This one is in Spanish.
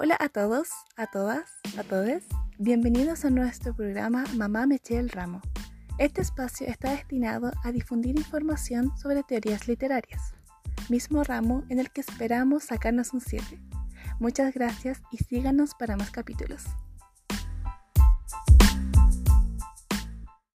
Hola a todos, a todas, a todos. Bienvenidos a nuestro programa Mamá me el ramo. Este espacio está destinado a difundir información sobre teorías literarias, mismo ramo en el que esperamos sacarnos un 7. Muchas gracias y síganos para más capítulos.